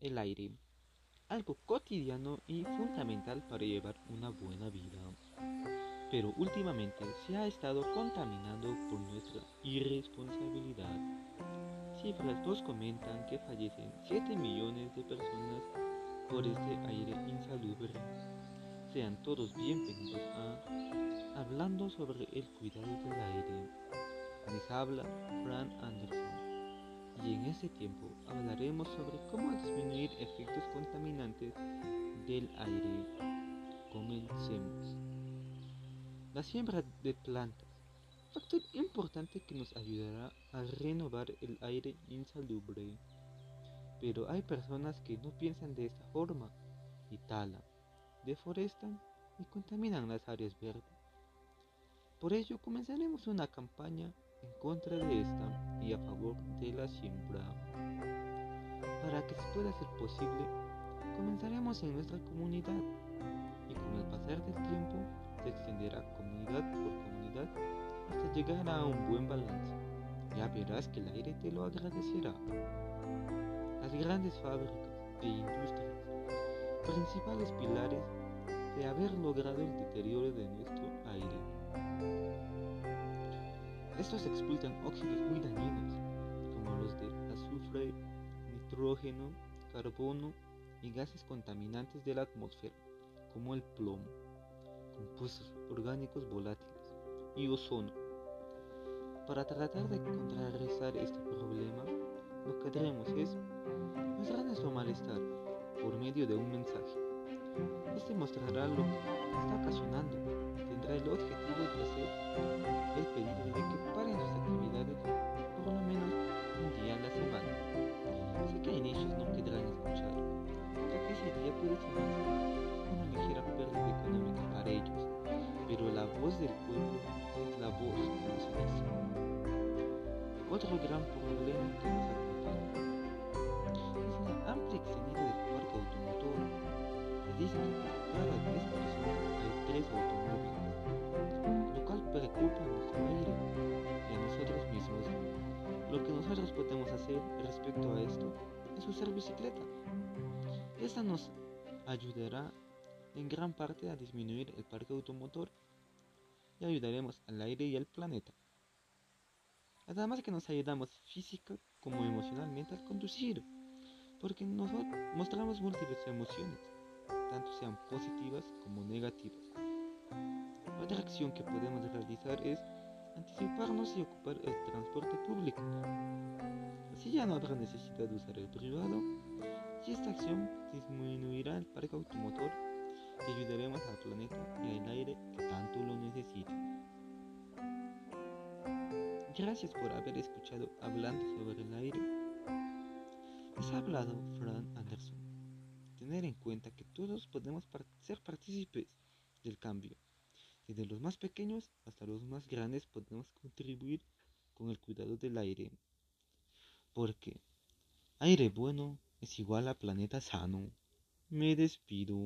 el aire, algo cotidiano y fundamental para llevar una buena vida. Pero últimamente se ha estado contaminando por nuestra irresponsabilidad. Cifras nos comentan que fallecen 7 millones de personas por este aire insalubre. Sean todos bienvenidos a Hablando sobre el cuidado del aire. Les habla Fran Anderson en ese tiempo hablaremos sobre cómo disminuir efectos contaminantes del aire. Comencemos. La siembra de plantas, factor importante que nos ayudará a renovar el aire insalubre. Pero hay personas que no piensan de esta forma y talan, deforestan y contaminan las áreas verdes. Por ello comenzaremos una campaña en contra de esta y a favor de la siembra. Para que se pueda hacer posible, comenzaremos en nuestra comunidad y con el pasar del tiempo se extenderá comunidad por comunidad hasta llegar a un buen balance. Ya verás que el aire te lo agradecerá. Las grandes fábricas e industrias, principales pilares de haber logrado el deterioro de nuestro Estos expulsan óxidos muy dañinos, como los de azufre, nitrógeno, carbono y gases contaminantes de la atmósfera, como el plomo, compuestos orgánicos volátiles y ozono. Para tratar de contrarrestar este problema, lo que haremos es mostrar nuestro malestar por medio de un mensaje. Este mostrará lo que está ocasionando. El objetivo de hacer el pedido de que paren sus actividades por lo menos un día a la semana. Sé que a inicios no quedarán escuchar, ya que ese día puede significar una ligera pérdida económica para ellos, pero la voz del pueblo es la voz de los dice. Otro gran problema que nos acompaña a nuestro aire y a nosotros mismos. Lo que nosotros podemos hacer respecto a esto es usar bicicleta. Esta nos ayudará en gran parte a disminuir el parque automotor y ayudaremos al aire y al planeta. Además que nos ayudamos física como emocionalmente al conducir, porque nosotros mostramos múltiples emociones, tanto sean positivas como negativas. Otra acción que podemos realizar es anticiparnos y ocupar el transporte público. Así ya no habrá necesidad de usar el privado y esta acción disminuirá el parque automotor y ayudaremos al planeta y al aire que tanto lo necesita. Gracias por haber escuchado hablando sobre el aire. Les ha hablado Fran Anderson. Tener en cuenta que todos podemos ser partícipes del cambio. Desde los más pequeños hasta los más grandes podemos contribuir con el cuidado del aire. Porque aire bueno es igual a planeta sano. Me despido.